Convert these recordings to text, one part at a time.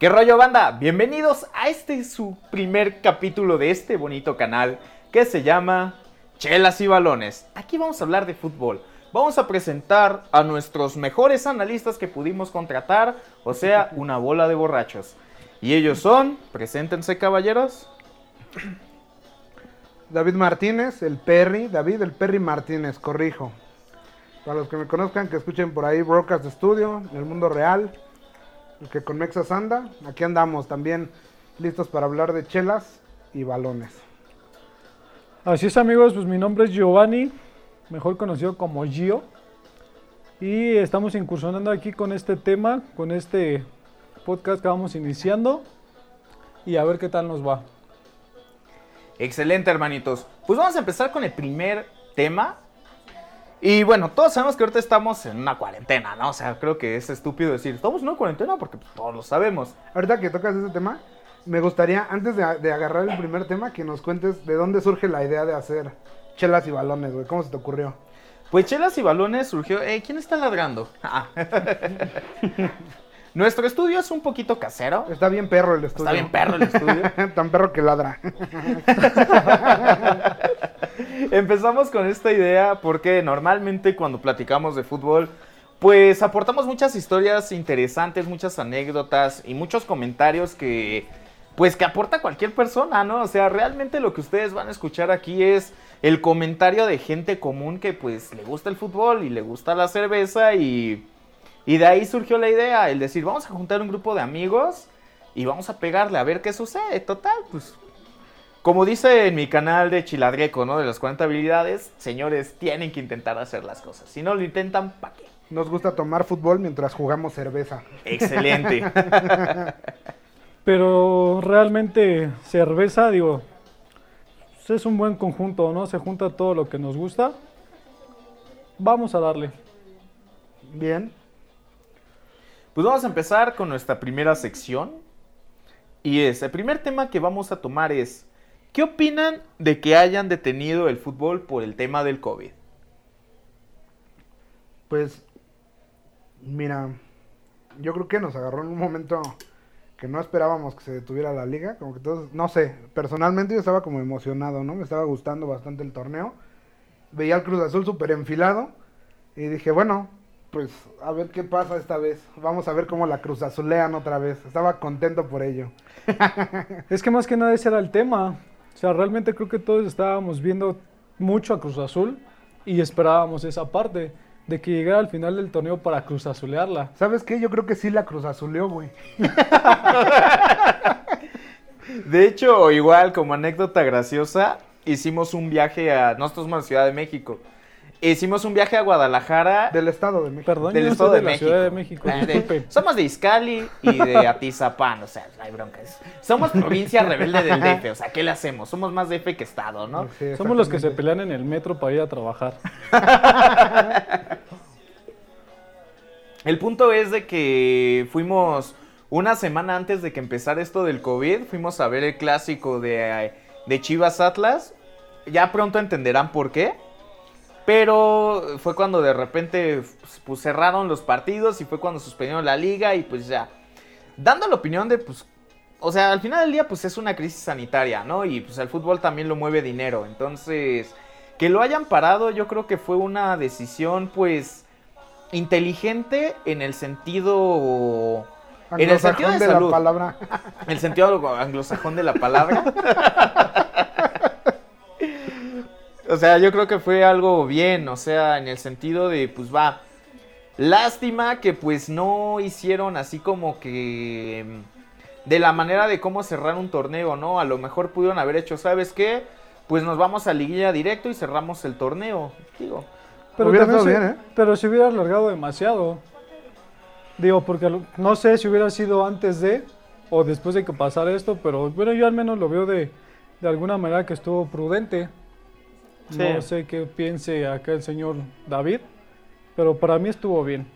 ¿Qué rollo banda? Bienvenidos a este su primer capítulo de este bonito canal que se llama Chelas y Balones. Aquí vamos a hablar de fútbol. Vamos a presentar a nuestros mejores analistas que pudimos contratar, o sea, una bola de borrachos. Y ellos son, preséntense caballeros. David Martínez, el Perry, David el Perry Martínez, corrijo. Para los que me conozcan, que escuchen por ahí Broadcast Studio, El Mundo Real, que con Mexas anda, aquí andamos también listos para hablar de chelas y balones. Así es amigos, pues mi nombre es Giovanni, mejor conocido como Gio. Y estamos incursionando aquí con este tema, con este podcast que vamos iniciando. Y a ver qué tal nos va. Excelente, hermanitos. Pues vamos a empezar con el primer tema. Y bueno, todos sabemos que ahorita estamos en una cuarentena, ¿no? O sea, creo que es estúpido decir, estamos en una cuarentena porque pues, todos lo sabemos. Ahorita que tocas ese tema, me gustaría, antes de, de agarrar el primer tema, que nos cuentes de dónde surge la idea de hacer chelas y balones, güey. ¿Cómo se te ocurrió? Pues Chelas y Balones surgió. Eh, ¿Quién está ladrando? Ah. Nuestro estudio es un poquito casero. Está bien perro el estudio. Está bien perro el estudio. Tan perro que ladra. Empezamos con esta idea porque normalmente cuando platicamos de fútbol, pues aportamos muchas historias interesantes, muchas anécdotas y muchos comentarios que, pues que aporta cualquier persona, ¿no? O sea, realmente lo que ustedes van a escuchar aquí es el comentario de gente común que pues le gusta el fútbol y le gusta la cerveza y, y de ahí surgió la idea, el decir, vamos a juntar un grupo de amigos y vamos a pegarle a ver qué sucede. Total, pues como dice en mi canal de Chiladreco, ¿no? De las 40 habilidades, señores, tienen que intentar hacer las cosas. Si no lo intentan, ¿para qué? Nos gusta tomar fútbol mientras jugamos cerveza. Excelente. Pero realmente cerveza, digo, es un buen conjunto, ¿no? Se junta todo lo que nos gusta. Vamos a darle. Bien. Pues vamos a empezar con nuestra primera sección. Y es, el primer tema que vamos a tomar es, ¿qué opinan de que hayan detenido el fútbol por el tema del COVID? Pues, mira, yo creo que nos agarró en un momento que no esperábamos que se detuviera la liga, como que todos, no sé, personalmente yo estaba como emocionado, ¿no? Me estaba gustando bastante el torneo. Veía al Cruz Azul súper enfilado y dije, bueno, pues a ver qué pasa esta vez. Vamos a ver cómo la Cruz Azulean otra vez. Estaba contento por ello. es que más que nada ese era el tema. O sea, realmente creo que todos estábamos viendo mucho a Cruz Azul y esperábamos esa parte de que llegara al final del torneo para Cruz Azulearla. ¿Sabes qué? Yo creo que sí la Cruz Azuleó, güey. de hecho, igual como anécdota graciosa, hicimos un viaje a... Nosotros somos la Ciudad de México. Hicimos un viaje a Guadalajara. Del Estado de México. Perdón, del yo Estado de, la México. Ciudad de México. De- disculpen. somos de Izcali y de Atizapán, o sea, no hay broncas. Somos provincia rebelde del DF, o sea, ¿qué le hacemos? Somos más DF que Estado, ¿no? Sí, Somos los que se pelean en el metro para ir a trabajar. El punto es de que fuimos una semana antes de que empezara esto del COVID, fuimos a ver el clásico de, de Chivas Atlas. Ya pronto entenderán por qué. Pero fue cuando de repente pues, cerraron los partidos y fue cuando suspendieron la liga y pues ya. Dando la opinión de pues... O sea, al final del día pues es una crisis sanitaria, ¿no? Y pues el fútbol también lo mueve dinero. Entonces, que lo hayan parado yo creo que fue una decisión pues inteligente en el sentido en el sentido de, la palabra. el sentido anglosajón de la palabra. o sea, yo creo que fue algo bien, o sea, en el sentido de pues va lástima que pues no hicieron así como que mm, de la manera de cómo cerrar un torneo, ¿no? A lo mejor pudieron haber hecho, ¿sabes qué? Pues nos vamos a liguilla directo y cerramos el torneo, digo. Hubiera también bien, ¿eh? Pero se hubiera alargado demasiado. Digo, porque no sé si hubiera sido antes de o después de que pasara esto, pero bueno, yo al menos lo veo de, de alguna manera que estuvo prudente. Sí. No sé qué piense acá el señor David, pero para mí estuvo bien.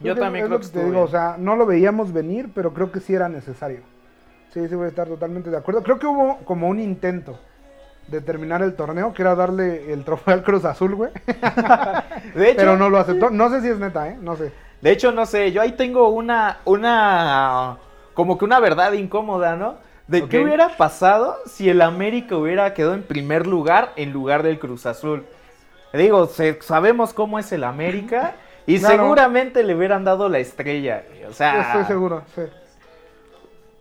Yo Es que- también es creo lo que te digo, bien. o sea, no lo veíamos venir, pero creo que sí era necesario. Sí, sí voy a estar totalmente de acuerdo. Creo que hubo como un intento de terminar el torneo, que era darle el trofeo al Cruz Azul, güey. De hecho, Pero no lo aceptó. No sé si es neta, ¿eh? No sé. De hecho, no sé, yo ahí tengo una, una, como que una verdad incómoda, ¿no? De qué hubiera pasado si el América hubiera quedado en primer lugar en lugar del Cruz Azul. Digo, se- sabemos cómo es el América y Claro. seguramente le hubieran dado la estrella. O sea, Estoy seguro, sí.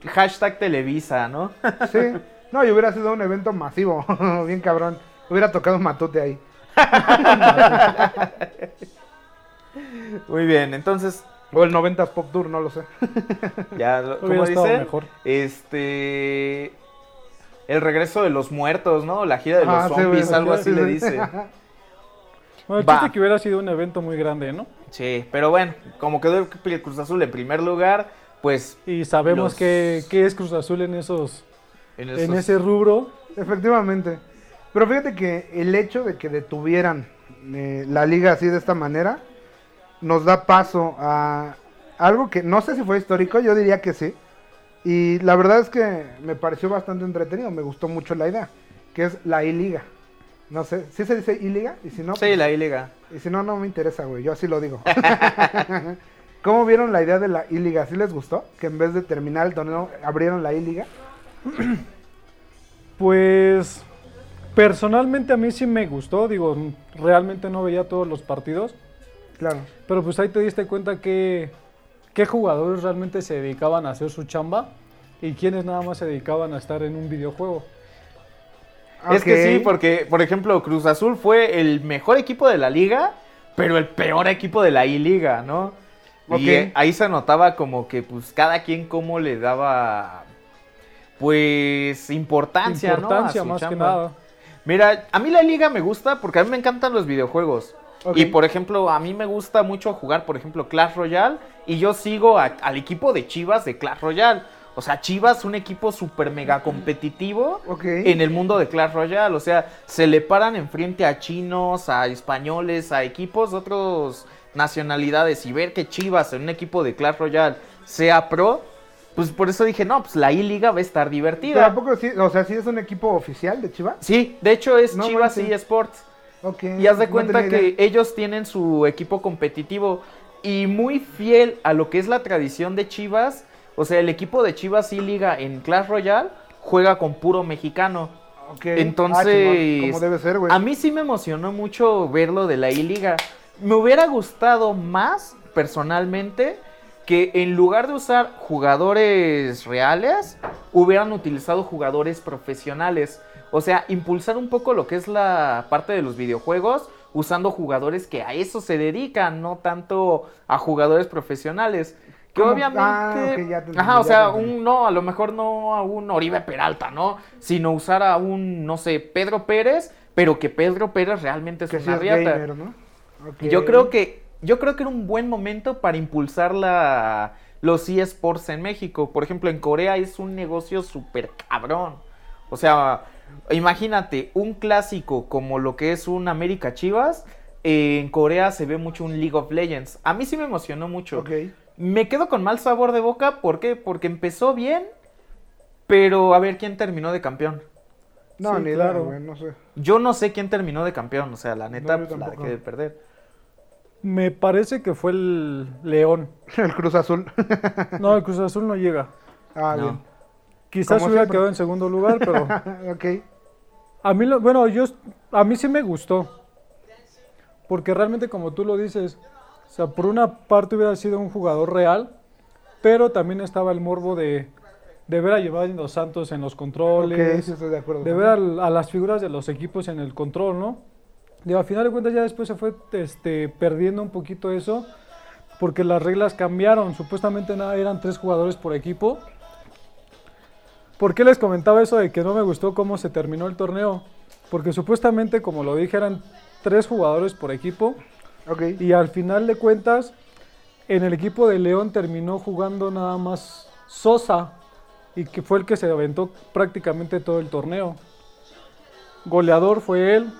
hashtag Televisa, ¿no? Sí. No, y hubiera sido un evento masivo, bien cabrón. Hubiera tocado Matute ahí. Muy bien, entonces O el 90s Pop Tour, no lo sé. Ya, como estado dice, mejor. este, el regreso de los muertos, ¿no? La gira de los Ah, zombies, algo sí, así sí, le dice. Bueno, el chiste que hubiera sido un evento muy grande, ¿no? Sí, pero bueno, como quedó el Cruz Azul en primer lugar, pues Y sabemos Los- que, que es Cruz Azul en esos, en, ese rubro. Efectivamente. Pero fíjate que el hecho de que detuvieran eh, la liga así de esta manera nos da paso a algo que no sé si fue histórico, yo diría que sí. Y la verdad es que me pareció bastante entretenido, me gustó mucho la idea, que es la I-Liga. No sé, ¿sí se dice I-Liga? Y si no, Sí, pues- la I-Liga. y si no, no me interesa, güey, yo así lo digo. ¿Cómo vieron la idea de la I-Liga? ¿Sí les gustó? Que en vez de terminar el torneo abrieron la I-Liga. Pues personalmente a mí sí me gustó, digo, realmente no veía todos los partidos, Claro. pero pues ahí te diste cuenta que qué jugadores realmente se dedicaban a hacer su chamba y quiénes nada más se dedicaban a estar en un videojuego. Es que sí, porque, por ejemplo, Cruz Azul fue el mejor equipo de la liga, pero el peor equipo de la I-Liga, ¿no? Ok. Y eh, ahí se notaba como que, pues, cada quien cómo le daba, pues, importancia, ¿no? a Importancia su más que chamba. nada. Mira, a mí la liga me gusta porque a mí me encantan los videojuegos. Y por ejemplo, a mí me gusta mucho jugar, por ejemplo, Clash Royale. Y yo sigo a- al equipo de Chivas de Clash Royale. O sea, Chivas, un equipo súper mega competitivo Ok. en el mundo de Clash Royale. O sea, se le paran enfrente a chinos, a españoles, a equipos de otras nacionalidades. Y ver que Chivas en un equipo de Clash Royale sea pro, pues por eso dije, no, pues la I-Liga va a estar divertida. ¿a poco sí? O sea, ¿sí es un equipo oficial de Chivas? Sí, de hecho es No Chivas eSports. Y haz de cuenta que ellos tienen su equipo competitivo y muy fiel a lo que es la tradición de Chivas. O sea, el equipo de Chivas y Liga en Clash Royale juega con puro mexicano. Entonces, Ah, chingón, como debe ser, güey. a mí sí me emocionó mucho verlo de la I-Liga. Me hubiera gustado más, personalmente, que en lugar de usar jugadores reales, hubieran utilizado jugadores profesionales. O sea, impulsar un poco lo que es la parte de los videojuegos usando jugadores que a eso se dedican, no tanto a jugadores profesionales. Que ¿Cómo? obviamente... Ah, ok, ya te entendí, Ajá, o sea, te un no, a lo mejor no a un Oribe Peralta, ¿no? Sino usar a un, no sé, Pedro Pérez, pero que Pedro Pérez realmente es que una riata. gamer. Yo creo que yo creo que era un buen momento para impulsar la, los eSports en México. Por ejemplo, en Corea es un negocio súper cabrón. O sea, imagínate, un clásico como lo que es un América Chivas, eh, en Corea se ve mucho un League of Legends. A mí sí me emocionó mucho. Ok. Me quedo con mal sabor de boca, ¿por qué? Porque empezó bien, pero a ver quién terminó de campeón. No, Sí, ni claro. no sé. Yo no sé quién terminó de campeón, o sea, la neta, No, pues, la dejé de perder. Me parece que fue el León. El Cruz Azul. No, el Cruz Azul no llega. ah, No. bien. Quizás Como hubiera siempre. quedado en segundo lugar, pero ok. a mí, lo- bueno, yo, a mí sí me gustó. Porque realmente, como tú lo dices, o sea, por una parte hubiera sido un jugador real, pero también estaba el morbo de, de ver a Giovanni Santos en los controles, sí estoy de acuerdo. de ver al- a, las figuras de los equipos en el control, ¿no? Digo, a final de cuentas ya después se fue este, perdiendo un poquito eso, porque las reglas cambiaron. Supuestamente eran tres jugadores por equipo. ¿Por qué les comentaba eso de que no me gustó cómo se terminó el torneo? Porque supuestamente, como lo dije, eran tres jugadores por equipo. Y al final de cuentas, en el equipo de León terminó jugando nada más Sosa, y que fue el que se aventó prácticamente todo el torneo. Goleador fue él.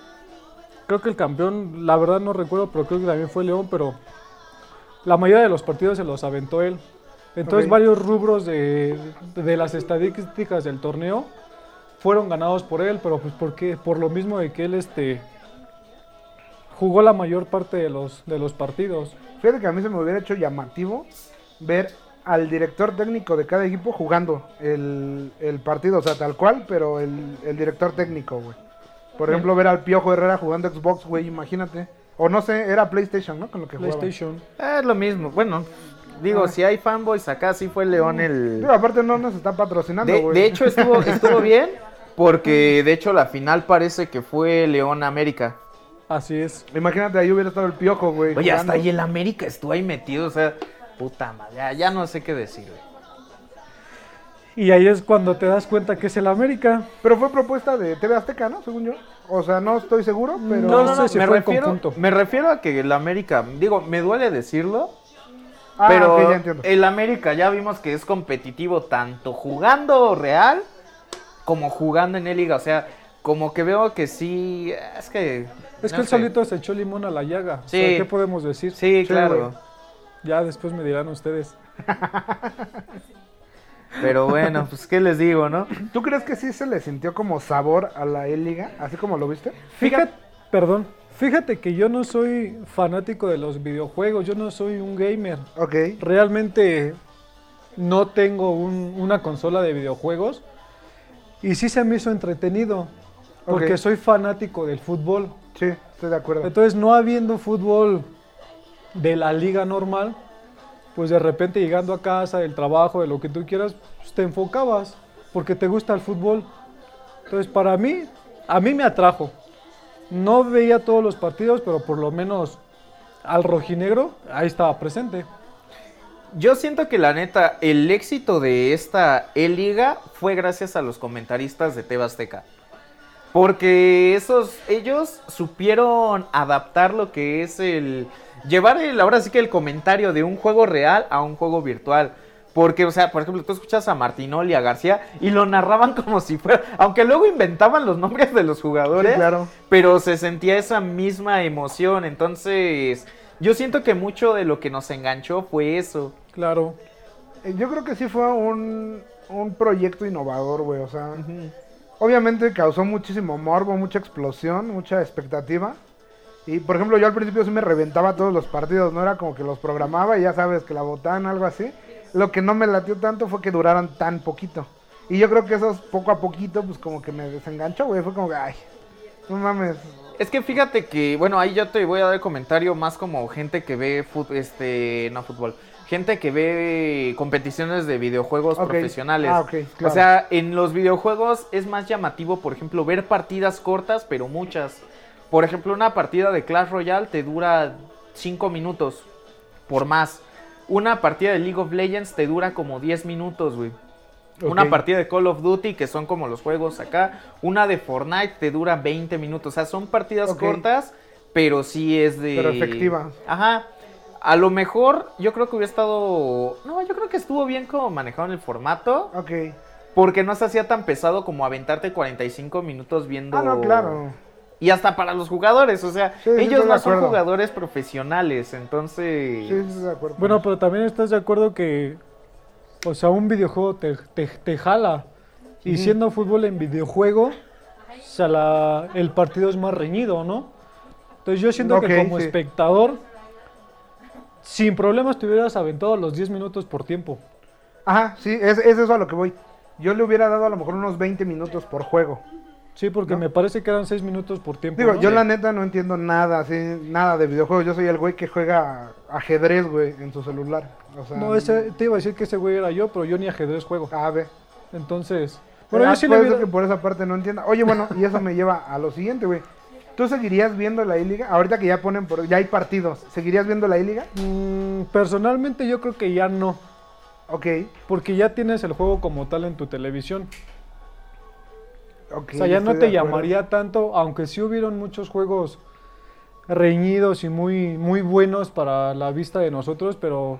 Creo que el campeón, la verdad no recuerdo, pero creo que también fue León, pero la mayoría de los partidos se los aventó él. Entonces varios rubros de, de las estadísticas del torneo fueron ganados por él, pero pues porque por lo mismo de que él este jugó la mayor parte de los de los partidos. Fíjate que a mí se me hubiera hecho llamativo ver al director técnico de cada equipo jugando el, el partido, o sea, tal cual, pero el, el director técnico, güey. Por ejemplo, ver al Piojo Herrera jugando Xbox, güey, imagínate. O no sé, era PlayStation, ¿no? Con lo que jugaba. PlayStation. Eh, Es lo mismo. Bueno, digo, Ah. si hay fanboys acá, sí fue León el... Digo, aparte no nos está patrocinando, De, güey. de hecho, estuvo, estuvo bien porque, de hecho, la final parece que fue León América. Así es. Imagínate, ahí hubiera estado el Piojo, güey. Oye, hasta ahí el América estuvo ahí metido, o sea, puta madre, ya, ya no sé qué decir, güey. Y ahí es cuando te das cuenta que es el América. Pero fue propuesta de TV Azteca, ¿no? Según yo. O sea, no estoy seguro, pero... No sé si me fue refiero, conjunto. me refiero a que el América, digo, me duele decirlo, Ah, pero ok, ya entiendo. el América ya vimos que es competitivo tanto jugando real como jugando en el liga, o sea, como que veo que sí, es que... Es no que él sé. solito se echó limón a la llaga. O sea, Sí. ¿Qué podemos decir? Sí, claro. Ya después me dirán ustedes. Pero bueno, pues qué les digo, ¿no? ¿Tú crees que sí se le sintió como sabor a la E-Liga? Así como lo viste. Fíjate, perdón, fíjate que yo no soy fanático de los videojuegos, yo no soy un gamer. Ok. Realmente no tengo un- una consola de videojuegos y sí se me hizo entretenido porque Ok. soy fanático del fútbol. Sí, estoy de acuerdo. Entonces, no habiendo fútbol de la liga normal, pues de repente llegando a casa, del trabajo, de lo que tú quieras, pues te enfocabas porque te gusta el fútbol. Entonces, para mí, a mí me atrajo. No veía todos los partidos, pero por lo menos al rojinegro ahí estaba presente. Yo siento que la neta, el éxito de esta E-Liga fue gracias a los comentaristas de Teba Azteca. Porque esos, ellos supieron adaptar lo que es el. Llevar el, ahora sí que el comentario de un juego real a un juego virtual. Porque, o sea, por ejemplo, tú escuchas a Martinoli, a García, y lo narraban como si fuera. Aunque luego inventaban los nombres de los jugadores. Sí, claro. Pero se sentía esa misma emoción. Entonces, yo siento que mucho de lo que nos enganchó fue eso. Claro. Eh, Yo creo que sí fue un, un proyecto innovador, güey. O sea, obviamente causó muchísimo morbo, mucha explosión, mucha expectativa. Y por ejemplo, yo al principio sí me reventaba todos los partidos, no era como que los programaba y ya sabes que la botaban, algo así. Lo que no me latió tanto fue que duraran tan poquito. Y yo creo que esos poco a poquito, pues como que me desenganchó, güey. Fue como que, ay, no mames. Es que fíjate que, bueno, ahí yo te voy a dar el comentario más como gente que ve fut- este, no fútbol, gente que ve competiciones de videojuegos profesionales. Ah, ok, O sea, en los videojuegos es más llamativo, por ejemplo, ver partidas cortas, pero muchas. Por ejemplo, una partida de Clash Royale te dura 5 minutos, por más. Una partida de League of Legends te dura como 10 minutos, güey. Una partida de Call of Duty, que son como los juegos acá. Una de Fortnite te dura 20 minutos. O sea, son partidas cortas, pero sí es de. Pero efectivas. Ajá. A lo mejor, yo creo que hubiera estado. No, yo creo que estuvo bien como manejado en el formato. Ok. Porque no se hacía tan pesado como aventarte 45 minutos viendo. Ah, no, claro. Y hasta para los jugadores, o sea, Sí, ellos no son jugadores profesionales, entonces. Sí, sí, estoy de acuerdo. Bueno, pero también estás de acuerdo que, o sea, un videojuego te, te, te jala. Y siendo fútbol en videojuego, o sea, la- el partido es más reñido, ¿no? Entonces yo siento que como sí. espectador, sin problemas te hubieras aventado los 10 minutos por tiempo. Ajá, sí, es, es eso a lo que voy. Yo le hubiera dado a lo mejor unos 20 minutos por juego. Sí, porque ¿No? me parece que eran 6 minutos por tiempo. Digo, ¿no? yo la neta no entiendo nada, así, nada de videojuegos. Yo soy el güey que juega ajedrez, güey, en su celular. O sea, No, ese, te iba a decir que ese güey era yo, pero yo ni ajedrez juego. A ver. Entonces, bueno, Ah, yo sí le que por esa parte no entienda. Oye, bueno, y eso me lleva a lo siguiente, güey. ¿Tú seguirías viendo la I-Liga? Ahorita que ya ponen, por, ya hay partidos, ¿seguirías viendo la I-Liga? Mm, personalmente yo creo que ya no. Ok, Porque ya tienes el juego como tal en tu televisión. Ok. o sea, ya no te llamaría tanto, aunque sí hubieron muchos juegos reñidos y muy, muy buenos para la vista de nosotros, pero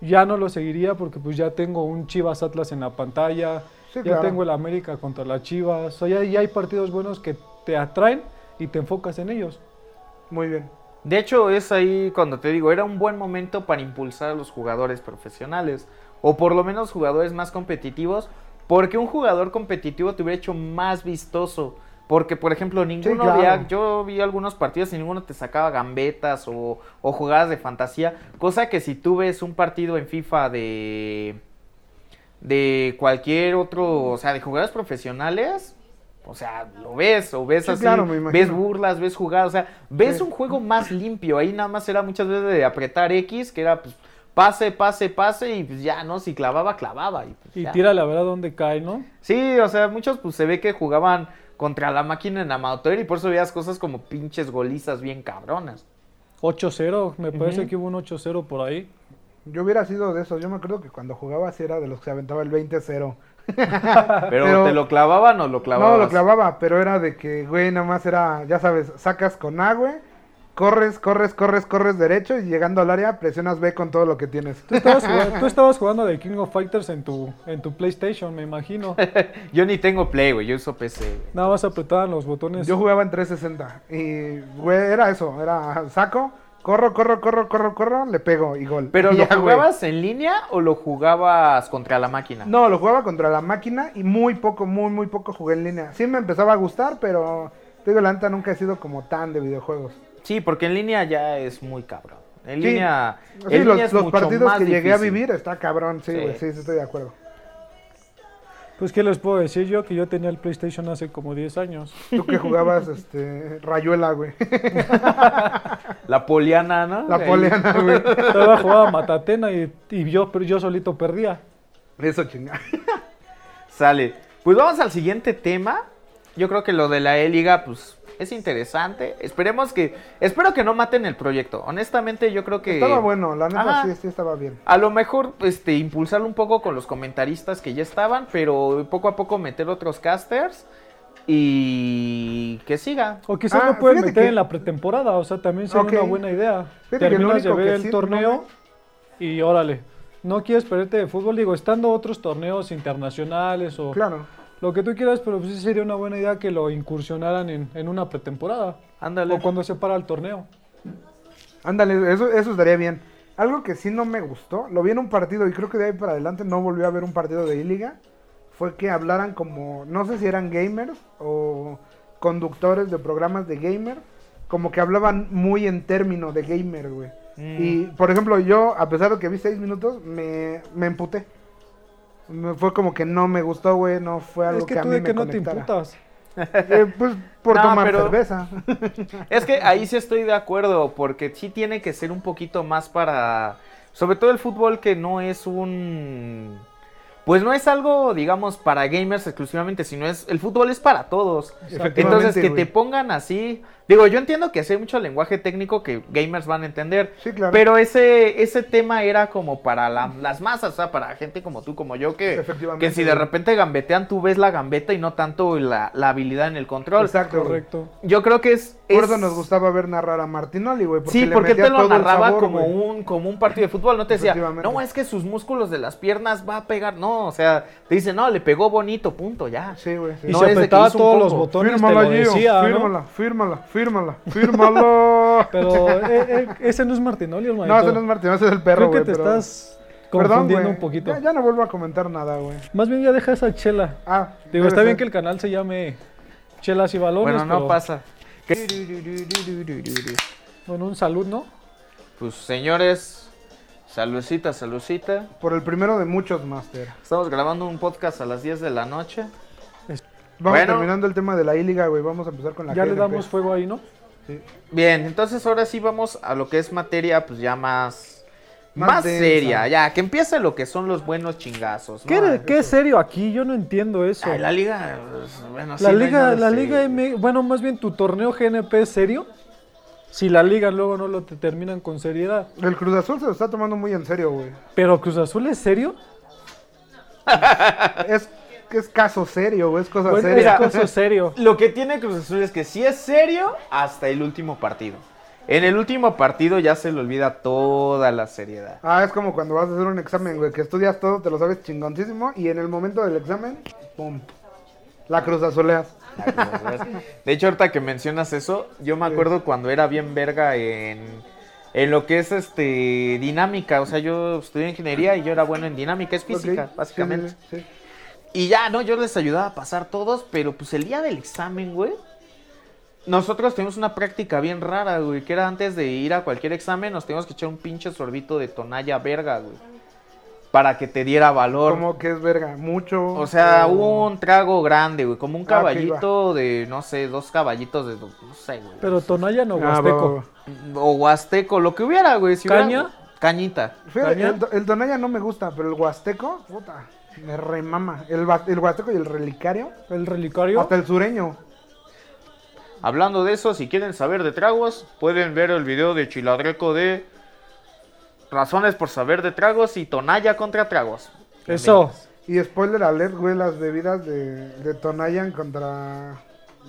ya no lo seguiría porque pues ya tengo un Chivas Atlas en la pantalla, Sí, ya claro. tengo el América contra las Chivas, o sea, ya, ya hay partidos buenos que te atraen y te enfocas en ellos. Muy bien. De hecho, es ahí cuando te digo, era un buen momento para impulsar a los jugadores profesionales. O por lo menos jugadores más competitivos. Porque un jugador competitivo te hubiera hecho más vistoso. Porque, por ejemplo, ninguno claro. había, yo vi algunos partidos y ninguno te sacaba gambetas o, o jugadas de fantasía. Cosa que si tú ves un partido en FIFA de, de cualquier otro, o sea, de jugadores profesionales, o sea, lo ves, o ves Sí, así, claro, ves burlas, ves jugadas, o sea, ves Sí. un juego más limpio. Ahí nada más era muchas veces de apretar X, que era pues pase, pase, pase, y pues ya, ¿no? Si clavaba, clavaba. Y, pues, Y tira la verdad donde cae, ¿no? Sí, o sea, muchos pues se ve que jugaban contra la máquina en amateur y por eso veías cosas como pinches golizas bien cabronas. 8-0, me parece que hubo un 8-0 por ahí. Yo hubiera sido de esos. Yo me acuerdo que cuando jugaba así era de los que se aventaba el 20-0. Pero, Pero- ¿te lo clavaban o lo clavaban? No, lo clavaba, pero era de que, güey, nada más era, ya sabes, sacas con A, güey, corres, corres, corres, corres derecho y llegando al área presionas B con todo lo que tienes. Tú estabas, jugando, tú estabas jugando de King of Fighters en tu, en tu PlayStation, me imagino. Yo ni tengo Play, güey, yo uso PC. Nada más apretaban los botones. Yo jugaba en 360 y, güey, era eso, era saco, corro, corro, corro, corro, corro, le pego y gol. ¿Pero Y lo ya, güey. jugabas en línea o lo jugabas contra la máquina? No, lo jugaba contra la máquina y muy poco, muy, muy poco jugué en línea. Sí me empezaba a gustar, pero, te digo, la neta nunca he sido como tan de videojuegos. Sí, porque en línea ya es muy cabrón. En Sí. línea, Sí, en los, línea es los mucho partidos más que llegué a vivir está cabrón, sí, Sí. güey, sí, sí, estoy de acuerdo. Pues, ¿qué les puedo decir yo? Que yo tenía el PlayStation hace como 10 años. Tú que jugabas, este, Rayuela, güey. La poliana, ¿no? La poliana, güey. Estaba jugaba Matatena y, y yo, pero yo solito perdía. Eso chinga. Sale. Pues vamos al siguiente tema. Yo creo que lo de la E-Liga, pues, es interesante. Esperemos que... Espero que no maten el proyecto. Honestamente, yo creo que... Estaba bueno, la neta Ajá. sí, sí estaba bien. A lo mejor, este, impulsarlo un poco con los comentaristas que ya estaban, pero poco a poco meter otros casters y que siga. O quizás Ah, lo pueden meter que- en la pretemporada, o sea, también sería una buena idea. Fíjate que Terminas de ver que el sí, torneo y órale. No quieres perderte de fútbol, digo, estando otros torneos internacionales o Claro. Lo que tú quieras, pero sí sería una buena idea que lo incursionaran en, en una pretemporada Ándale. o cuando se para el torneo. Ándale, eso, eso estaría bien. Algo que sí no me gustó, lo vi en un partido y creo que de ahí para adelante no volvió a ver un partido de I-Liga, fue que hablaran como, no sé si eran gamers o conductores de programas de gamer, como que hablaban muy en términos de gamer, güey. Mm. Y, por ejemplo, yo, a pesar de que vi seis minutos, me, me emputé. Me- fue como que no me gustó, güey, no fue algo es que que, a tú mí de me que no te conectara. imputas. Eh, pues por No, tomar pero- cerveza. Es que ahí sí estoy de acuerdo, porque sí tiene que ser un poquito más para... Sobre todo el fútbol que no es un... Pues no es algo, digamos, para gamers exclusivamente, sino es... El fútbol es para todos. Efectivamente, Entonces, que te pongan así... Digo, yo entiendo que sí hay mucho lenguaje técnico que gamers van a entender. Sí, claro. Pero ese, ese tema era como para la- las masas, o sea, para gente como tú, como yo, que, Efectivamente, que si de repente gambetean, tú ves la gambeta y no tanto la, la habilidad en el control. Exacto. Correcto. Yo creo que es... Por es- eso nos gustaba ver narrar a Martinoli, güey. sí, le porque metía te lo narraba sabor, como, un, como un partido de fútbol. No te decía, no, es que sus músculos de las piernas va a pegar. No, o sea, te dice, no, le pegó bonito, punto, ya. Sí, güey. sí. Y No se es de que apretaba todos los botones, te Fírmala, lo Gio, decía, ¿no? fírmala, fírmala, fírmala, fírmala. Pero eh, eh, ese no es Martinoli, hermanito. no, ese no es Martín, ese es el perro, Creo que te pero- estás confundiendo un poquito. Ya, ya no vuelvo a comentar nada, güey. Más bien ya deja esa chela. Ah, Digo, está bien que el canal se llame Chelas y Balones, Bueno, no pero, pasa. Bueno, un salud, ¿no? Pues señores, saludcita, saludcita. Por el primero de muchos, Master. Estamos grabando un podcast a las 10 de la noche. Vamos Bueno. terminando el tema de la I-Liga, güey. Vamos a empezar con la Ya le damos fuego ahí, ¿no? Sí. Bien, entonces ahora sí vamos a lo que es materia, pues ya más. Más seria, ya, que empiece lo que son los buenos chingazos. ¿no? ¿Qué, qué es serio aquí? Yo no entiendo eso. Ay, la liga, pues, bueno, sí, La no hay liga, la serio. liga M, bueno, más bien tu torneo GNP es serio. Si la liga luego no lo te terminan con seriedad. El Cruz Azul se lo está tomando muy en serio, güey. Pero Cruz Azul es serio. Es, es caso serio, güey. Es cosa Bueno, seria. es cosa serio. Lo que tiene Cruz Azul es que sí es serio hasta el último partido. En el último partido ya se le olvida toda la seriedad. Ah, es como cuando vas a hacer un examen, güey, que estudias todo, te lo sabes chingoncísimo, y en el momento del examen, pum, la cruz azuleas. De hecho, ahorita que mencionas eso, yo me acuerdo cuando era bien verga en, en lo que es este dinámica. O sea, yo estudié ingeniería y yo era bueno en dinámica, es física, básicamente. sí, sí, sí. Y ya, no, yo les ayudaba a pasar todos, pero pues el día del examen, güey. Nosotros tenemos una práctica bien rara, güey, que era antes de ir a cualquier examen, nos teníamos que echar un pinche sorbito de tonalla verga, güey. Para que te diera valor. Como que es verga, mucho. O sea, o- hubo un trago grande, güey, como un Ah, caballito de, no sé, dos caballitos de, no sé, güey. Pero Tonaya no Ah, Huasteco. va. O huasteco, lo que hubiera, güey. si hubiera- ¿Caña? Cañita. Fíjate, ¿Caña? el, el Tonaya no me gusta, pero el Huasteco, puta, me remama. El, el Huasteco y el Relicario, El relicario. hasta el sureño. Hablando de eso, si quieren saber de tragos, pueden ver el video de Chiladreco de Razones por saber de tragos y Tonalla contra tragos. Eso. Y spoiler alert, güey, las bebidas de, de Tonayan contra...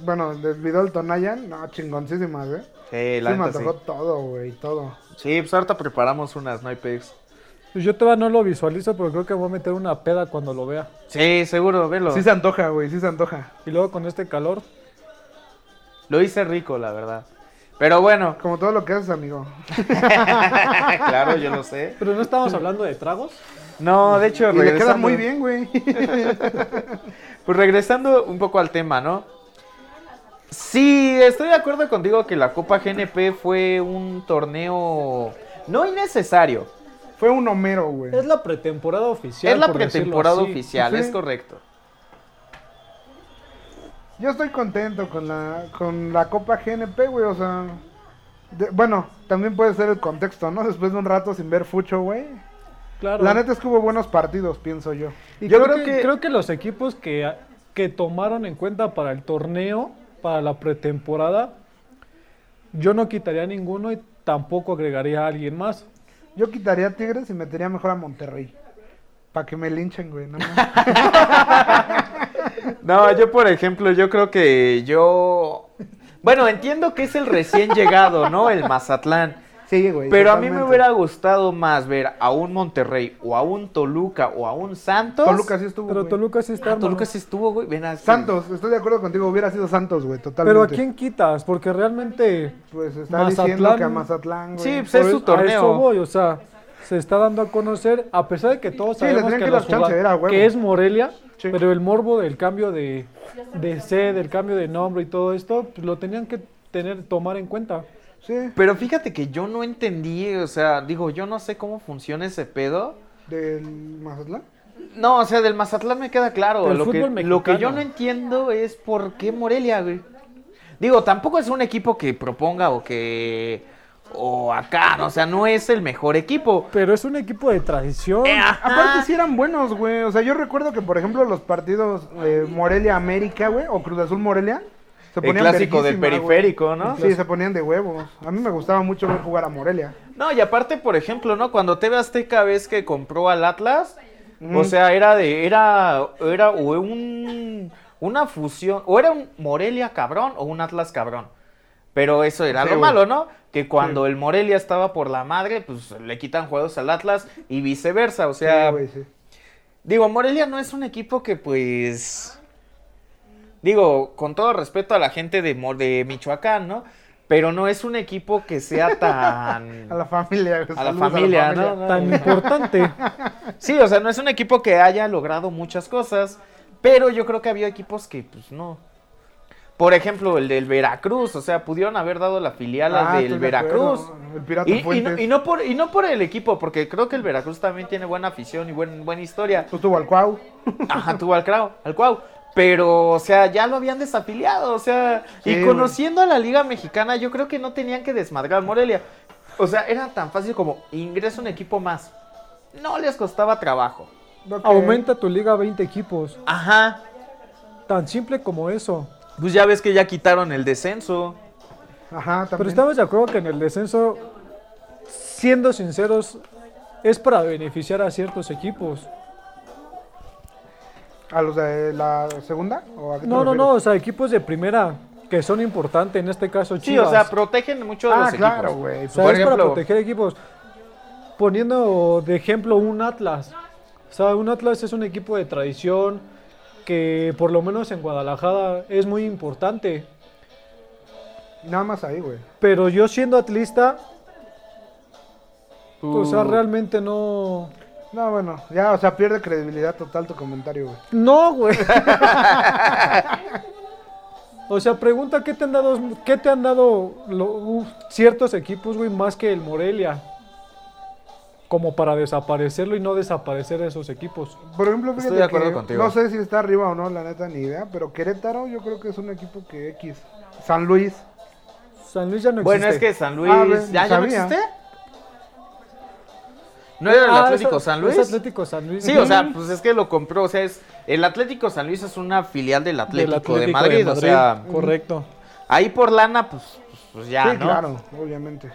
Bueno, del video del Tonayan, no, chingoncísimas, ¿eh? Sí, Sí, la me neta, sí. antojó todo, güey, todo. Sí, pues ahorita preparamos unas, no hay pex. Pues yo todavía no lo visualizo, pero creo que voy a meter una peda cuando lo vea. Sí, seguro, velo. Sí se antoja, güey, sí se antoja. Y luego con este calor. Lo hice rico, la verdad. Pero bueno, Como todo lo que haces, amigo. claro, yo lo sé. Pero no estamos hablando de tragos. No, de hecho, Y le queda regresando- muy bien, güey. Pues regresando un poco al tema, ¿no? Sí, estoy de acuerdo contigo que la Copa GNP fue un torneo no innecesario. Fue un Homero, güey. Es la pretemporada oficial. es la por pretemporada así. oficial, Sí. es correcto. Yo estoy contento con la, con la Copa GNP, güey, o sea... de- bueno, también puede ser el contexto, ¿no? Después de un rato sin ver fucho, güey. Claro. La neta es que hubo buenos partidos, pienso yo. Y Yo creo, creo que, que- creo que los equipos que, que tomaron en cuenta para el torneo, para la pretemporada, yo no quitaría ninguno y tampoco agregaría a alguien más. Yo quitaría Tigres y metería mejor a Monterrey. Para que me linchen, güey. No. No, yo por ejemplo, yo creo que yo... Bueno, entiendo que es el recién llegado, ¿no? El Mazatlán. Sí, güey. Pero a mí me hubiera gustado más ver a un Monterrey o a un Toluca o a un Santos. Toluca sí estuvo, Pero güey. Toluca sí está. Ah, Toluca sí estuvo, güey. Ven Santos, estoy de acuerdo contigo. Hubiera sido Santos, güey, totalmente. Pero ¿a quién quitas? Porque realmente Pues está Mazatlán- diciendo que a Mazatlán, güey. Sí, pues, es su torneo. A eso voy, o sea, se está dando a conocer, a pesar de que todos sabemos que, que los era que es Morelia, Sí. pero el morbo del cambio de, de sede, del cambio de nombre y todo esto, pues, lo tenían que tener, tomar en cuenta. Sí, Pero fíjate que yo no entendí, o sea, digo, yo no sé cómo funciona ese pedo. del Mazatlán. No, o sea, del Mazatlán me queda claro. Del Lo que, lo que yo no entiendo es por qué Morelia, güey. Digo, tampoco es un equipo que proponga o que... O acá, ¿no? o sea, no es el mejor equipo. Pero es un equipo de tradición. Eh. Aparte sí eran buenos, güey. O sea, yo recuerdo que, por ejemplo, los partidos eh, Morelia-América, güey, o Cruz Azul-Morelia, se El clásico del periférico, ¿no? Sí, se ponían de huevos. A mí me gustaba mucho ver jugar a Morelia. No, y aparte, por ejemplo, ¿no? Cuando TV Azteca ves que compró al Atlas, o sea, era de, era, era un, una fusión, o era un Morelia cabrón o un Atlas cabrón. Pero eso era Sí, lo malo, ¿no? Que cuando el Morelia estaba por la madre, pues le quitan juegos al Atlas y viceversa. O sea, Sí, sí. digo, Morelia no es un equipo que pues... Digo, con todo respeto a la gente de, de Michoacán, ¿no? Pero no es un equipo que sea tan... A la familia. A la familia, ¿no? No, Tan importante. Sí, o sea, no es un equipo que haya logrado muchas cosas, pero yo creo que había equipos que, pues, no. Por ejemplo, el del Veracruz, o sea, pudieron haber dado la filial al Ah, del estoy de Veracruz. El Pirata Y, y no, y no por, y no por el equipo, porque creo que el Veracruz también tiene buena afición y buen, buena historia. Pues tuvo al Cuau. Ajá, tuvo al Cuau, al Cuau. Pero, o sea, ya lo habían desafiliado, o sea, Sí, y güey. conociendo a la Liga Mexicana, yo creo que no tenían que desmadrar Morelia. O sea, era tan fácil como ingresa un equipo más. No les costaba trabajo. Aumenta tu liga a 20 equipos. Ajá. Tan simple como eso. Pues ya ves que ya quitaron el descenso. Ajá, también. Pero estamos de acuerdo que en el descenso, siendo sinceros, es para beneficiar a ciertos equipos. ¿A los de la segunda? ¿O a No, no, no, o sea, equipos de primera que son importantes, en este caso Sí, Chivas. o sea, protegen mucho a Ah, los claro, equipos. güey. O sea, por es ejemplo- para proteger equipos. Poniendo de ejemplo un Atlas. O sea, un Atlas es un equipo de tradición que por lo menos en Guadalajara es muy importante. Nada más ahí, güey. Pero yo siendo atlista, o sea, Uh. realmente no... No, bueno, ya, o sea, pierde credibilidad total tu comentario, güey. No, güey. o sea, pregunta qué te han dado, qué te han dado lo- ciertos equipos, güey, más que el Morelia. Como para desaparecerlo y no desaparecer esos equipos. Por ejemplo, fíjate Estoy de acuerdo que contigo. no sé si está arriba o no, la neta, ni idea, pero Querétaro yo creo que es un equipo que X. San Luis. San Luis ya no existe. Bueno, es que San Luis. Ah, ve, ¿Ya, no ya no existe? ¿No era el Ah, Atlético es- San Luis? Es Atlético San Luis. Sí, o sea, pues es que lo compró. O sea, es el Atlético San Luis es una filial del Atlético, Del Atlético de, Madrid, O sea, correcto. ahí por lana, pues, pues, ya, sí, ¿no? claro, obviamente.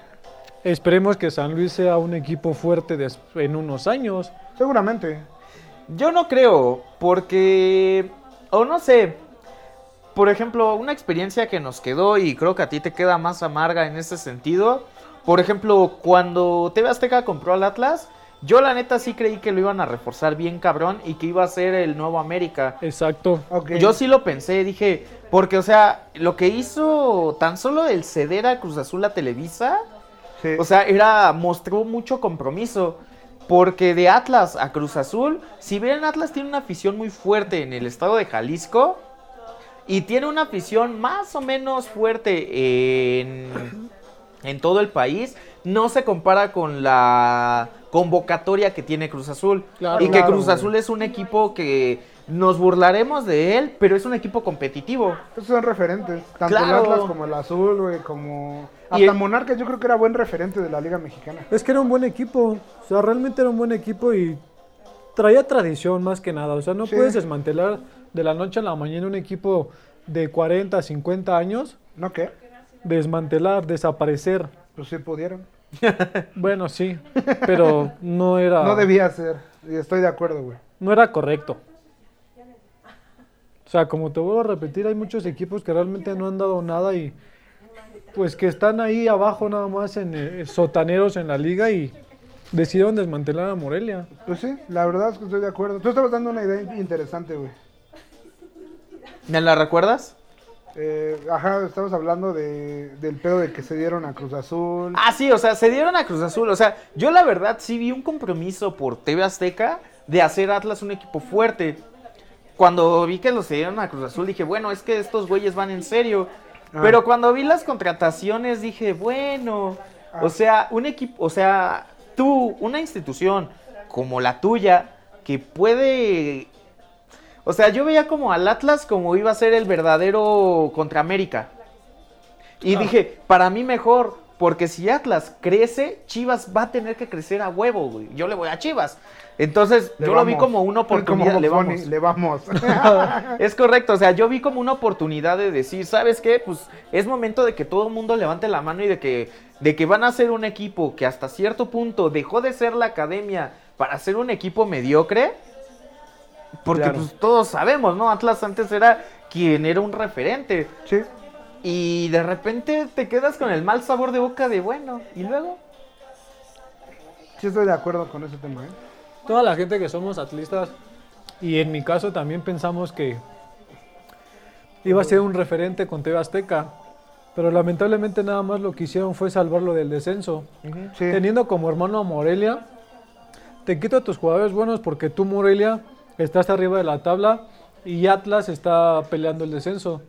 Esperemos que San Luis sea un equipo fuerte des- en unos años. Seguramente. Yo no creo, porque. O no sé. Por ejemplo, una experiencia que nos quedó y creo que a ti te queda más amarga en ese sentido. Por ejemplo, cuando TV Azteca compró al Atlas, yo la neta sí creí que lo iban a reforzar bien cabrón y que iba a ser el nuevo América. Exacto. Yo sí lo pensé, dije, porque o sea, lo que hizo tan solo el ceder a Cruz Azul a Televisa, Sí. o sea, era mostró mucho compromiso. Porque de Atlas a Cruz Azul, si bien Atlas tiene una afición muy fuerte en el estado de Jalisco y tiene una afición más o menos fuerte en, en todo el país, no se compara con la convocatoria que tiene Cruz Azul. Claro. y que Claro, Cruz güey. Azul es un equipo que nos burlaremos de él, pero es un equipo competitivo. Esos son referentes. Tanto Claro. el Atlas como el Azul, güey, como... Y Hasta el- Monarcas yo creo que era buen referente de la Liga Mexicana. Es que era un buen equipo. O sea, realmente era un buen equipo y traía tradición más que nada. O sea, no Sí. puedes desmantelar de la noche a la mañana un equipo de 40, 50 años. ¿No qué? Desmantelar, desaparecer. Pues sí pudieron. Bueno, sí, pero no era, No debía ser. Y estoy de acuerdo, güey. no era correcto. O sea, como te vuelvo a repetir, hay muchos equipos que realmente no han dado nada y pues que están ahí abajo nada más en eh, sotaneros en la liga y decidieron desmantelar a Morelia. Pues sí, la verdad es que estoy de acuerdo. Tú estabas dando una idea interesante, güey. ¿Me la recuerdas? Eh, ajá, estabas hablando de, del pedo de que se dieron a Cruz Azul. Ah, sí, o sea, se dieron a Cruz Azul. O sea, yo la verdad sí vi un compromiso por TV Azteca de hacer Atlas un equipo fuerte. Cuando vi que lo se dieron a Cruz Azul, dije, bueno, es que estos güeyes van en serio. Ah. Pero cuando vi las contrataciones, dije, bueno, Ah. o sea, un equipo, o sea, tú, una institución como la tuya, que puede... O sea, yo veía como al Atlas como iba a ser el verdadero contra América. Y dije, para mí mejor, porque si Atlas crece, Chivas va a tener que crecer a huevo, güey. Yo le voy a Chivas. Entonces, Le yo lo vi como una Como oportunidad. le vamos. Le vamos. Es correcto, o sea, yo vi como una oportunidad de decir, ¿sabes qué? Pues es momento de que todo el mundo levante la mano y de que, de que van a ser un equipo que hasta cierto punto dejó de ser la academia para ser un equipo mediocre. Porque Claro. pues todos sabemos, ¿no? Atlas antes era quien era un referente. sí. Y de repente te quedas con el mal sabor de boca de bueno. ¿Y luego? Sí estoy de acuerdo con ese tema, ¿eh? Toda la gente que somos atlistas y en mi caso también pensamos que iba a ser un referente con TV Azteca, pero lamentablemente nada más lo que hicieron fue salvarlo del descenso. Sí. Teniendo como hermano a Morelia, te quito a tus jugadores buenos porque tú Morelia estás arriba de la tabla y Atlas está peleando el descenso.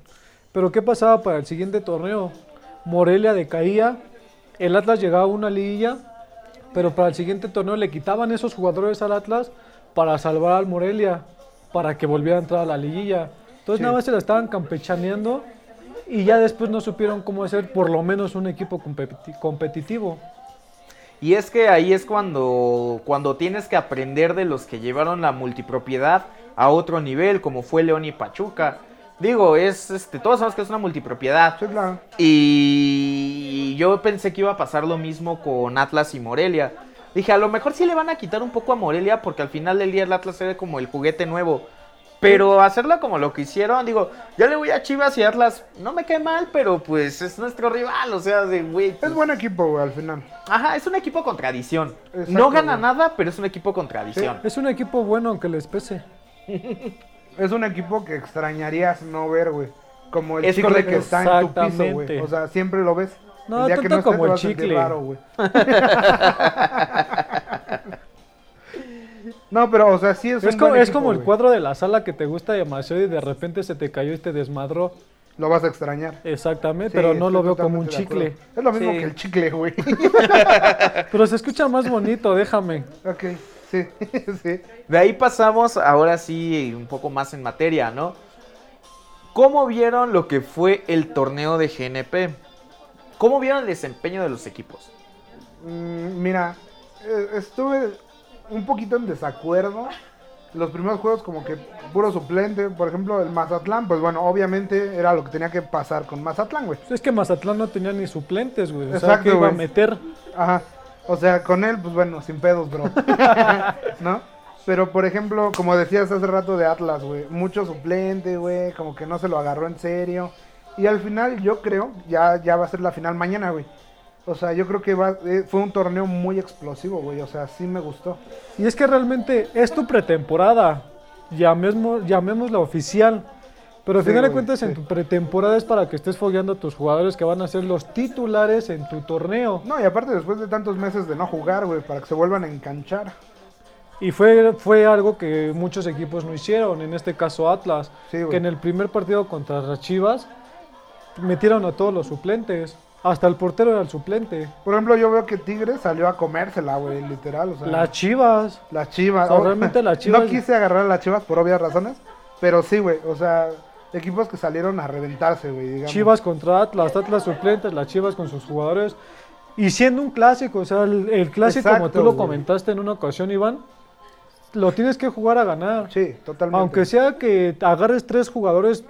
Pero ¿qué pasaba para el siguiente torneo? Morelia decaía, el Atlas llegaba a una liguilla, pero para el siguiente torneo le quitaban esos jugadores al Atlas para salvar al Morelia, para que volviera a entrar a la liguilla. Entonces Sí. nada más se la estaban campechaneando y ya después no supieron cómo hacer por lo menos un equipo competi- competitivo. Y es que ahí es cuando, cuando tienes que aprender de los que llevaron la multipropiedad a otro nivel, como fue León y Pachuca. Digo, es este, todos sabemos que es una multipropiedad. Sí, claro. Y yo pensé que iba a pasar lo mismo con Atlas y Morelia. Dije, a lo mejor sí le van a quitar un poco a Morelia porque al final del día el Atlas era como el juguete nuevo. Pero hacerlo como lo que hicieron, digo, yo le voy a Chivas y Atlas, no me cae mal, pero pues es nuestro rival, o sea, de güey. pues, Es buen equipo, güey, al final. Ajá, es un equipo con tradición. Exacto, no gana güey. nada, pero es un equipo con tradición. Es un equipo bueno aunque les pese. Es un equipo que extrañarías no ver, güey. Como el Es chicle correcto. que está en tu piso, Exactamente. güey. O sea, siempre lo ves. No, el día que tanto no como el chicle. raro, güey. No, pero, o sea, sí es, Es, un como, buen es como el güey. cuadro de la sala que te gusta demasiado y de repente se te cayó y te desmadró. Lo vas a extrañar. Exactamente, Sí, pero no estoy lo veo como un totalmente de chicle. acuerdo. Es lo mismo Sí. que el chicle, güey. Pero se escucha más bonito, déjame. ok, sí, sí. De ahí pasamos ahora sí un poco más en materia, ¿no? ¿Cómo vieron lo que fue el torneo de GNP? ¿Cómo vieron el desempeño de los equipos? Mm, mira, eh, estuve un poquito en desacuerdo. Los primeros juegos como que puro suplente. Por ejemplo, el Mazatlán, pues bueno, obviamente era lo que tenía que pasar con Mazatlán, güey. Es que Mazatlán no tenía ni suplentes, güey. O sea, que iba a meter. Ajá. O sea, con él, pues bueno, sin pedos, bro. ¿No? Pero, por ejemplo, como decías hace rato de Atlas, güey, mucho suplente, güey, como que no se lo agarró en serio. Y al final, yo creo, ya, ya va a ser la final mañana, güey. O sea, yo creo que va, eh, fue un torneo muy explosivo, güey. O sea, sí me gustó. Y es que realmente es tu pretemporada. Llamemos, llamémosla oficial. Pero al Sí, final de cuentas, en tu pretemporada es para que estés fogueando a tus jugadores que van a ser los titulares en tu torneo. No, y aparte después de tantos meses de no jugar, güey, para que se vuelvan a enganchar. Y fue, fue algo que muchos equipos no hicieron. En este caso, Atlas. Sí, que en el primer partido contra las Chivas metieron a todos los suplentes. Hasta el portero era el suplente. Por ejemplo, yo veo que Tigres salió a comérsela, güey, literal. O sea, Las Chivas. las chivas. O sea, realmente las Chivas- No quise agarrar a las chivas por obvias razones, pero sí, güey. O sea, equipos que salieron a reventarse, güey. Chivas contra Atlas, Atlas suplentes, las Chivas con sus jugadores. Y siendo un clásico, o sea, el, el clásico, como tú lo comentaste en una ocasión, Iván, lo tienes que jugar a ganar. Sí, totalmente. Aunque sea que agarres tres jugadores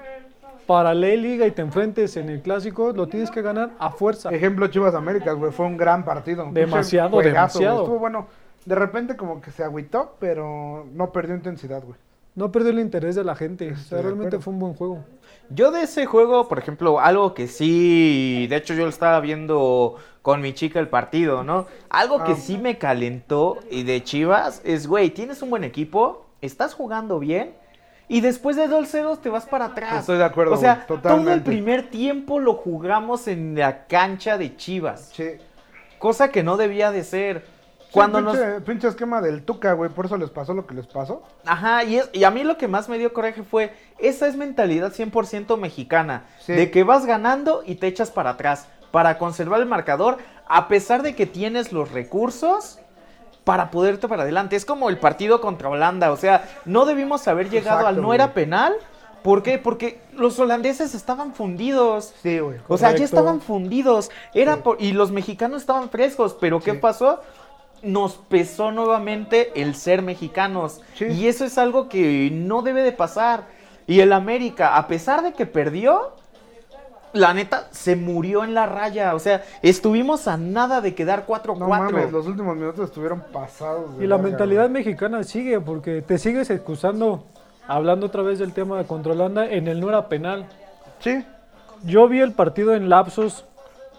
para la liga y te enfrentes en el clásico, lo tienes que ganar a fuerza. Ejemplo, Chivas Américas, güey, fue un gran partido. Demasiado, juegazo, demasiado. Estuvo bueno. De repente como que se agüitó, pero no perdió intensidad, güey. No perdió el interés de la gente. O sea, realmente fue un buen juego. Yo de ese juego, por ejemplo, algo que sí, de hecho yo lo estaba viendo con mi chica el partido, ¿no? Algo que Ah. sí me calentó y de Chivas es, güey, tienes un buen equipo, estás jugando bien y después de 2-0 te vas para atrás. Estoy de acuerdo, O sea, güey, todo el primer tiempo lo jugamos en la cancha de Chivas, Sí. cosa que no debía de ser. Sí, Cuando nos pinche, pinche esquema del Tuca, güey, por eso les pasó lo que les pasó. Ajá, y, es, y a mí lo que más me dio coraje fue, esa es mentalidad 100% mexicana, Sí. de que vas ganando y te echas para atrás, para conservar el marcador, a pesar de que tienes los recursos para poderte para adelante. Es como el partido contra Holanda, o sea, no debimos haber llegado al no era penal. ¿Por qué? Porque los holandeses estaban fundidos. Sí, güey. O sea, ya estaban fundidos. Era Sí. por- y los mexicanos estaban frescos. Pero ¿qué Sí. pasó? Nos pesó nuevamente el ser mexicanos. Sí. Y eso es algo que no debe de pasar. Y el América, a pesar de que perdió, la neta se murió en la raya. O sea, estuvimos a nada de quedar 4-4. No mames, los últimos minutos estuvieron pasados. de Y la mentalidad güey. mexicana sigue, porque te sigues excusando, hablando otra vez del tema de contra Holanda, en el no era penal. Sí, Yo vi el partido en lapsos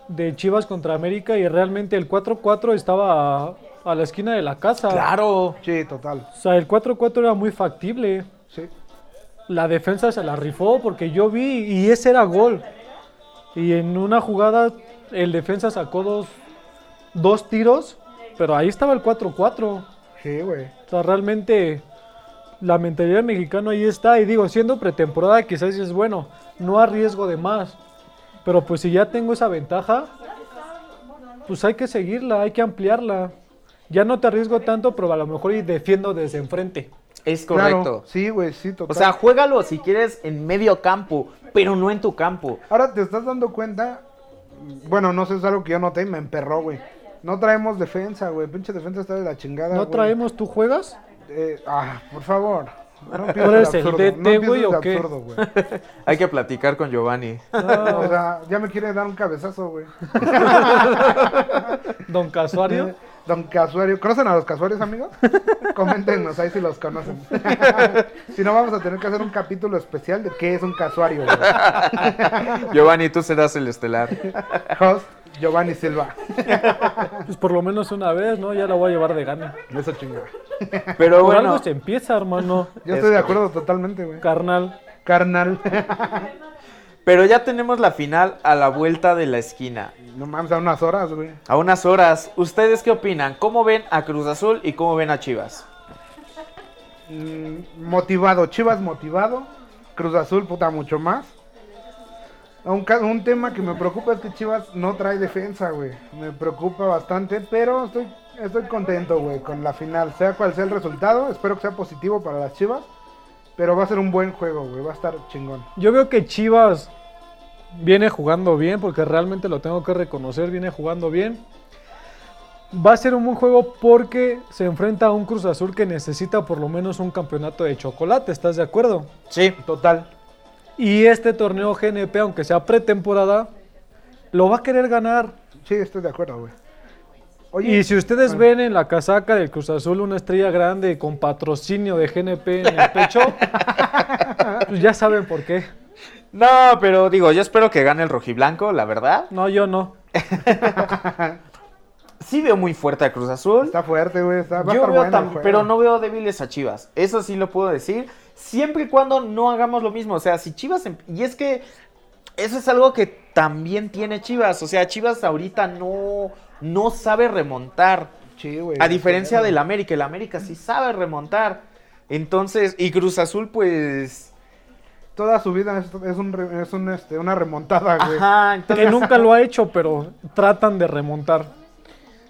de Chivas contra América y realmente el 4-4 estaba a, a la esquina de la casa. Claro. sí, total. O sea, el 4-4 era muy factible. Sí. La defensa se la rifó porque yo vi y ese era gol. Y en una jugada el defensa sacó dos, dos tiros, pero ahí estaba el 4-4. Sí, güey. O sea, realmente la mentalidad mexicana ahí está. Y digo, siendo pretemporada quizás es bueno, no arriesgo de más. Pero pues si ya tengo esa ventaja, pues hay que seguirla, hay que ampliarla. Ya no te arriesgo tanto, pero a lo mejor y defiendo desde enfrente. Es Claro, correcto. Sí, güey, sí, total. O sea, juégalo si quieres en medio campo, pero no en tu campo. Ahora te estás dando cuenta, bueno, no sé, es algo que yo noté y me emperró, güey. No traemos defensa, güey. Pinche defensa está de la chingada. ¿No güey. traemos, tú juegas? Eh, ah, por favor. No ¿Tú eres el DT, no güey, de o qué? absurdo, güey. Hay que platicar con Giovanni. O sea, ya me quiere dar un cabezazo, güey. Don Casuario. Don Casuario. ¿Conocen a los casuarios, amigos? Coméntenos ahí si los conocen. si no, vamos a tener que hacer un capítulo especial de qué es un casuario, güey. Giovanni, tú serás el estelar. Host, Giovanni Silva. Pues por lo menos una vez, ¿no? Ya la voy a llevar de gana. Eso chingada. Pero Por bueno, algo se empieza, hermano. Yo Es estoy de correcto. acuerdo totalmente, güey. Carnal. Carnal. Pero ya tenemos la final a la vuelta de la esquina. no mames, a unas horas, güey. A unas horas. ¿Ustedes qué opinan? ¿Cómo ven a Cruz Azul y cómo ven a Chivas? Mm, motivado, Chivas motivado, Cruz Azul puta mucho más. Un, un tema que me preocupa es que Chivas no trae defensa, güey. Me preocupa bastante, pero estoy, estoy contento, güey, con la final. Sea cual sea el resultado, espero que sea positivo para las Chivas. Pero va a ser un buen juego, güey, va a estar chingón. Yo veo que Chivas viene jugando bien, porque realmente lo tengo que reconocer, viene jugando bien. Va a ser un buen juego porque se enfrenta a un Cruz Azul que necesita por lo menos un campeonato de chocolate, ¿estás de acuerdo? Sí. Total. Y este torneo GNP, aunque sea pretemporada, lo va a querer ganar. Sí, estoy de acuerdo, güey. Y si ustedes ven en la casaca del Cruz Azul una estrella grande con patrocinio de GNP en el pecho, pues ya saben por qué. No, pero digo, yo espero que gane el rojiblanco, la verdad. No, yo no. Sí veo muy fuerte a Cruz Azul. Está fuerte, güey. Está, va a Yo estar veo bueno juego. pero no veo débiles a Chivas. Eso sí lo puedo decir. Siempre y cuando no hagamos lo mismo. O sea, si Chivas. em- Y es que eso es algo que también tiene Chivas. O sea, Chivas ahorita no, no sabe remontar. Sí, güey. A diferencia del América. El América sí sabe remontar. Entonces, y Cruz Azul, pues. Toda su vida es, es un, re- es un, este, una remontada, güey. Ajá, entonces. Que nunca lo ha hecho, pero tratan de remontar.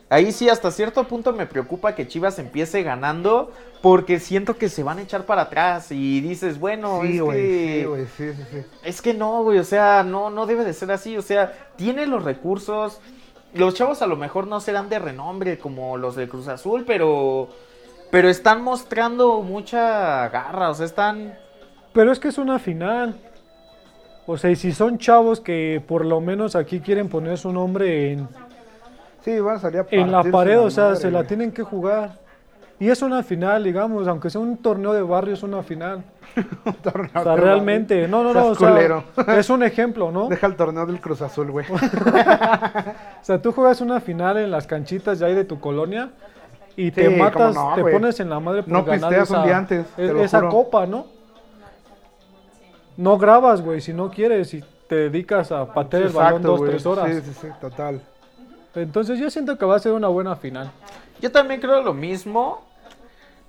Ahí sí, hasta cierto punto me preocupa que Chivas empiece ganando. Porque siento que se van a echar para atrás. Y dices, bueno, sí, es güey. que. Sí, güey. Sí, sí, sí. Es que no, güey, o sea, no, no debe de ser así, o sea, tiene los recursos. Los chavos a lo mejor no serán de renombre como los de Cruz Azul, pero pero están mostrando mucha garra, o sea, están Pero es que es una final. O sea, y si son chavos que por lo menos aquí quieren poner su nombre en, Sí, van a salir a en la pared, o sea, madre, se la tienen que jugar. Y es una final, digamos, aunque sea un torneo de barrio, es una final. Un torneo O sea, de realmente, no, no, no, o sea, es un ejemplo, ¿no? Deja el torneo del Cruz Azul, güey. O sea, tú juegas una final en las canchitas de ahí de tu colonia y te matas, no, te pones en la madre por No ganar pisteas esa, un día antes, te e- lo esa juro. copa, ¿no? No grabas, güey, si no quieres y te dedicas a patear el balón Exacto, dos, tres horas. Sí, sí, sí, total. Entonces yo siento que va a ser una buena final. Yo también creo lo mismo.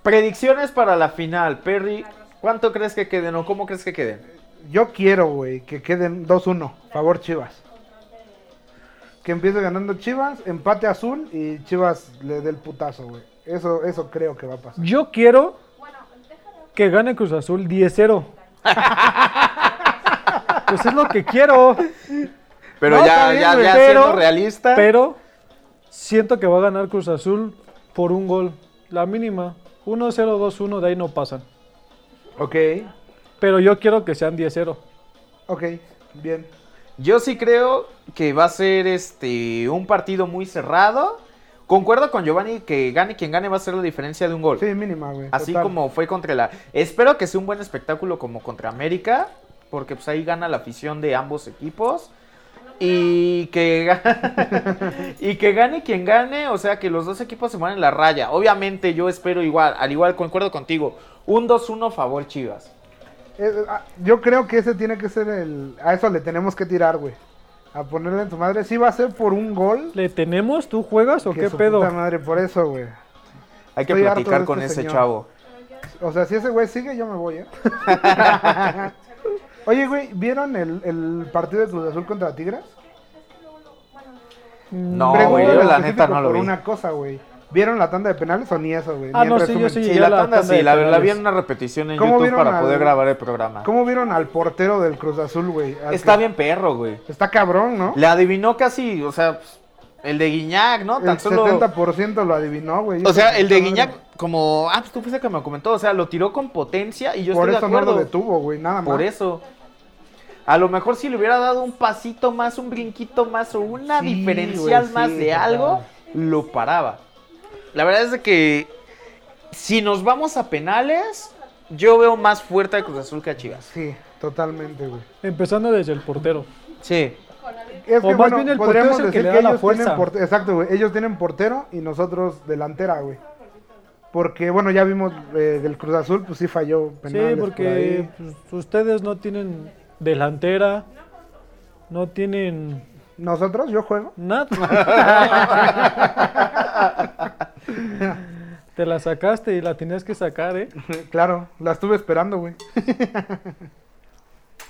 Predicciones para la final, Perry. ¿Cuánto crees que queden o cómo crees que queden? Yo quiero, güey, que queden 2-1. Favor Chivas. Que empiece ganando Chivas, empate azul y Chivas le dé el putazo, güey. Eso, eso creo que va a pasar. Yo quiero que gane Cruz Azul 10-0. pues es lo que quiero. Pero No, ya, bien, ya, ya pero- siendo realista. Pero siento que va a ganar Cruz Azul por un gol. La mínima. 1-0, 2-1, de ahí no pasan. Ok, Pero yo quiero que sean 10-0. ok, bien. Yo sí creo que va a ser este un partido muy cerrado. Concuerdo con Giovanni que gane quien gane va a ser la diferencia de un gol. Sí, mínima, güey. Así total. como fue contra la. Espero que sea un buen espectáculo como contra América. Porque pues ahí gana la afición de ambos equipos. Y que, ga- y que gane quien gane. O sea que los dos equipos se mueven en la raya. Obviamente yo espero igual. Al igual, concuerdo contigo. Un 2-1 favor Chivas. Eh, ah, yo creo que ese tiene que ser el... A eso le tenemos que tirar, güey. A ponerle en tu madre. Sí va a ser por un gol. ¿Le tenemos? ¿Tú juegas o que qué su pedo? puta madre, por eso, güey. Hay que Estoy platicar con este ese señor. chavo. O sea, si ese güey sigue, yo me voy, ¿eh? Oye, güey, ¿vieron el, el partido de Cruz Azul contra Tigres? No, Pregunto güey, yo la neta no lo por vi. una cosa, güey. ¿Vieron la tanda de penales o ni eso, güey? Ah, Ni no, sí, yo resumen. sí. Sí, la tanda tanda sí, la, la vi en una repetición en ¿Cómo YouTube vieron para al- poder grabar el programa. ¿Cómo vieron al portero del Cruz Azul, güey? Al Está que- bien perro, güey. Está cabrón, ¿no? Le adivinó casi, o sea, pues, el de Guiñac, ¿no? Tan El solo... 70% lo adivinó, güey. O sea, el de Guiñac, como... Ah, pues tú fuiste que me comentó, o sea, lo tiró con potencia y yo Por estoy eso de no acuerdo. lo detuvo, güey, nada más. Por eso. A lo mejor si le hubiera dado un pasito más, un brinquito más o una Sí, diferencial güey, más sí, de algo, lo paraba. La verdad es de que si nos vamos a penales, yo veo más fuerte a Cruz Azul que a Chivas. Sí, totalmente, güey. Empezando desde el portero. Sí. Es O más bien el portero podríamos es el que le da la ellos tienen fuerza. porte- Exacto, güey. Ellos tienen portero y nosotros delantera, güey. Porque, bueno, ya vimos eh, del Cruz Azul, pues sí falló penales Sí, por porque ahí. pues, ustedes no tienen delantera, no tienen ¿Nosotros? ¿Yo juego? nada. Te la sacaste y la tenías que sacar, ¿eh? claro, la estuve esperando, güey.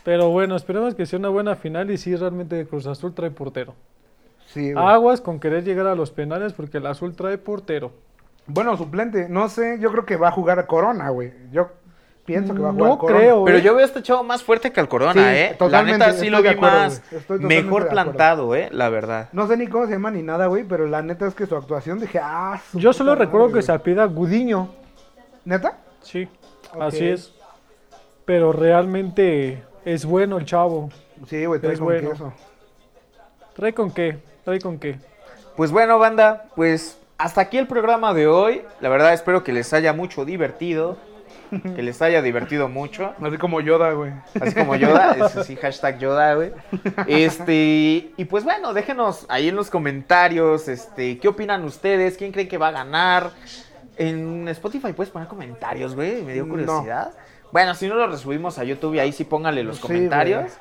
Pero bueno, esperemos que sea una buena final y sí, realmente Cruz Azul trae portero. Sí, güey. Aguas con querer llegar a los penales porque el Azul trae portero. Bueno, suplente, no sé, yo creo que va a jugar a Corona, güey. Yo pienso que va a jugar No a Corona. creo. Pero ¿eh? yo veo a este chavo más fuerte que al Corona, Sí, ¿eh? La totalmente, neta sí lo de vi acuerdo, más güey. Estoy totalmente mejor de acuerdo. plantado, ¿eh? La verdad. No sé ni cómo se llama ni nada, güey, pero la neta es que su actuación dije, ah, su Yo solo puta recuerdo madre, que se güey. apida Gudiño. ¿Neta? Sí, Ok. así es. Pero realmente es bueno el chavo. Sí, güey, trae Es con bueno. queso. ¿Trae con qué? ¿Trae con qué? Pues bueno, banda, pues hasta aquí el programa de hoy. La verdad espero que les haya mucho divertido. Que les haya divertido mucho. Así como Yoda, güey. Así como Yoda, sí, hashtag Yoda, güey. Este, y pues bueno, déjenos ahí en los comentarios, este, ¿qué opinan ustedes? ¿Quién creen que va a ganar? En Spotify puedes poner comentarios, güey, me dio No. Bueno, si no lo resubimos a YouTube y ahí sí póngale los Sí, comentarios.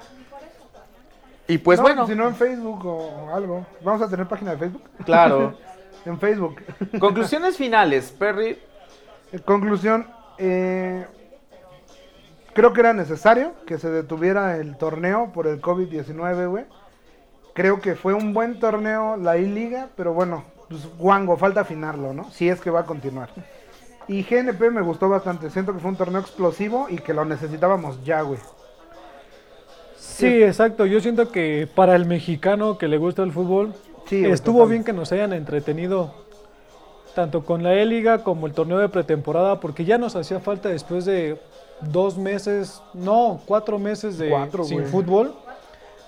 Y pues No, bueno, Si no en Facebook o algo. Vamos a tener página de Facebook. claro. En Facebook. Conclusiones finales, Perry. En conclusión, eh, creo que era necesario que se detuviera el torneo por el COVID-19, güey. Creo que fue un buen torneo la I-Liga, pero bueno, pues guango, falta afinarlo, ¿no? Si es que va a continuar. Y GNP me gustó bastante, siento que fue un torneo explosivo y que lo necesitábamos ya, güey. Sí, exacto. Yo siento que para el mexicano que le gusta el fútbol, Sí, estuvo bien que nos hayan entretenido tanto con la E-Liga como el torneo de pretemporada, porque ya nos hacía falta después de dos meses, no, cuatro meses de Cuatro, sin güey. fútbol.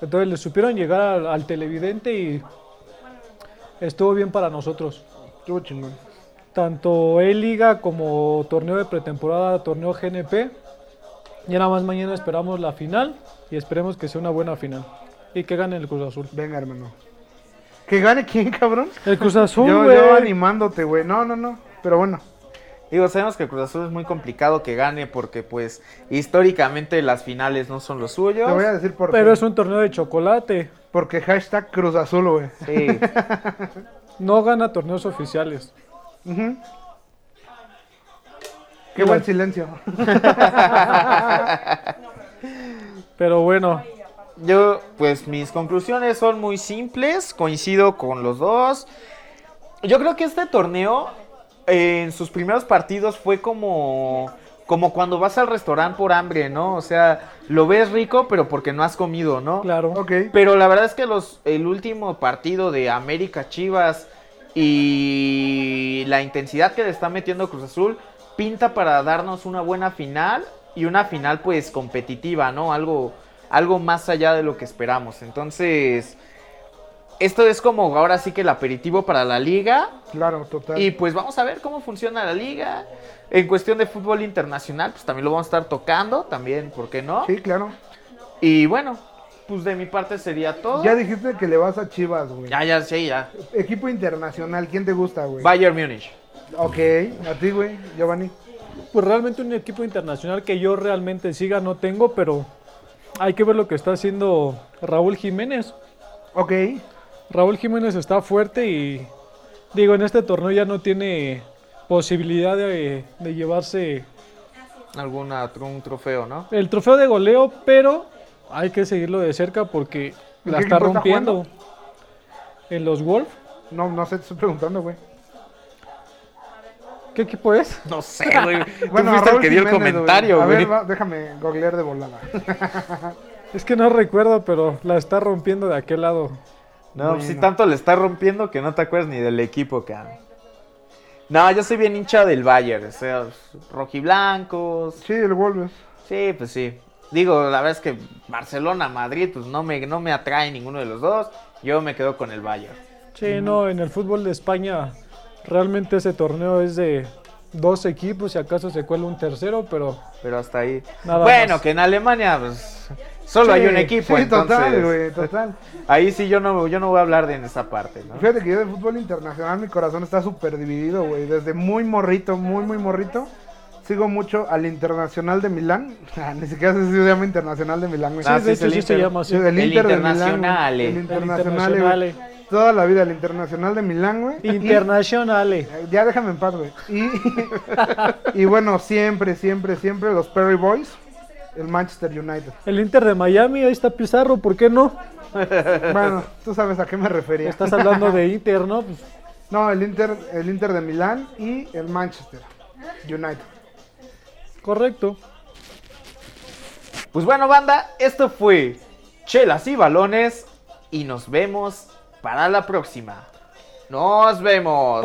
Entonces le supieron llegar al, al televidente y estuvo bien para nosotros. Estuvo chingón. Tanto E-Liga como torneo de pretemporada, torneo GNP. Ya nada más mañana esperamos la final y esperemos que sea una buena final y que gane el Cruz Azul. Venga, hermano. ¿Que gane quién, cabrón? El Cruz Azul, yo, güey. yo animándote, güey. No, no, no. Pero bueno. Digo, sabemos que el Cruz Azul es muy complicado que gane porque pues históricamente las finales no son los suyos. Te voy a decir por Pero qué. es un torneo de chocolate. Porque hashtag Cruz Azul, güey. Sí. No gana torneos oficiales. Ujú. Qué buen silencio. Pero bueno, Yo, pues mis conclusiones son muy simples, coincido con los dos. Yo creo que este torneo, eh, en sus primeros partidos, fue como, como cuando vas al restaurante por hambre, ¿no? O sea, lo ves rico, pero porque no has comido, ¿no? claro. Ok. Pero la verdad es que los, el último partido de América Chivas y la intensidad que le está metiendo Cruz Azul pinta para darnos una buena final y una final pues competitiva, ¿no? Algo, algo más allá de lo que esperamos. Entonces, esto es como ahora sí que el aperitivo para la liga Claro, total. y pues vamos a ver cómo funciona la liga. En cuestión de fútbol internacional, pues también lo vamos a estar tocando, también, ¿por qué no? Sí, claro. Y bueno, pues de mi parte sería todo. Ya dijiste que le vas a Chivas, güey. Ya, ya, sí, ya. Equipo internacional, ¿quién te gusta, güey? Bayern Múnich. Ok, a ti, güey, Giovanni. Pues realmente un equipo internacional que yo realmente siga no tengo, pero hay que ver lo que está haciendo Raúl Jiménez. Ok, Raúl Jiménez está fuerte y digo, en este torneo ya no tiene posibilidad de, de llevarse Alguna, un trofeo, ¿no? el trofeo de goleo, pero hay que seguirlo de cerca porque ¿En la está rompiendo. En los Wolf. no, no sé, te estoy preguntando, güey. ¿Qué equipo es? No sé, güey. Tú Bueno, fuiste el que dio el Jiménez, comentario, A güey. ver, va, déjame googlear de volada. Es que no recuerdo, pero la está rompiendo de aquel lado. No, pues si Bueno. tanto le está rompiendo que no te acuerdas ni del equipo, cabrón. No, yo soy bien hincha del Bayern, o sea, rojiblancos. Sí, el Wolves. Sí, pues sí. Digo, la verdad es que Barcelona, Madrid, pues no me, no me atrae ninguno de los dos. Yo me quedo con el Bayern. Sí, no, en el fútbol de España realmente ese torneo es de dos equipos, si acaso se cuela un tercero, pero Pero hasta ahí. Nada bueno, más. que en Alemania, pues, solo hay un equipo, Sí, entonces. total, güey, total. Ahí sí yo no, yo no voy a hablar de en esa parte, ¿no? Fíjate que yo de fútbol internacional mi corazón está súper dividido, güey. Desde muy morrito, muy, muy morrito. Sigo mucho al Internacional de Milán. Ah, Ni siquiera sé si se llama Internacional de Milán, güey. Ah, sí, de sí, hecho se Inter. llama así. Sí, del El Inter de Milán. El Internacional. Toda la vida, el Internacional de Milán, güey. Internacionale. Eh, Ya déjame en paz, güey. Y, y bueno, siempre, siempre, siempre los Perry Boys, el Manchester United. El Inter de Miami, ahí está Pizarro, ¿por qué no? Bueno, tú sabes a qué me refería. Estás hablando de Inter, ¿no? Pues, No, el Inter, el Inter de Milán y el Manchester United. Correcto. Pues bueno, banda, esto fue Chelas y Balones y nos vemos para la próxima. Nos vemos.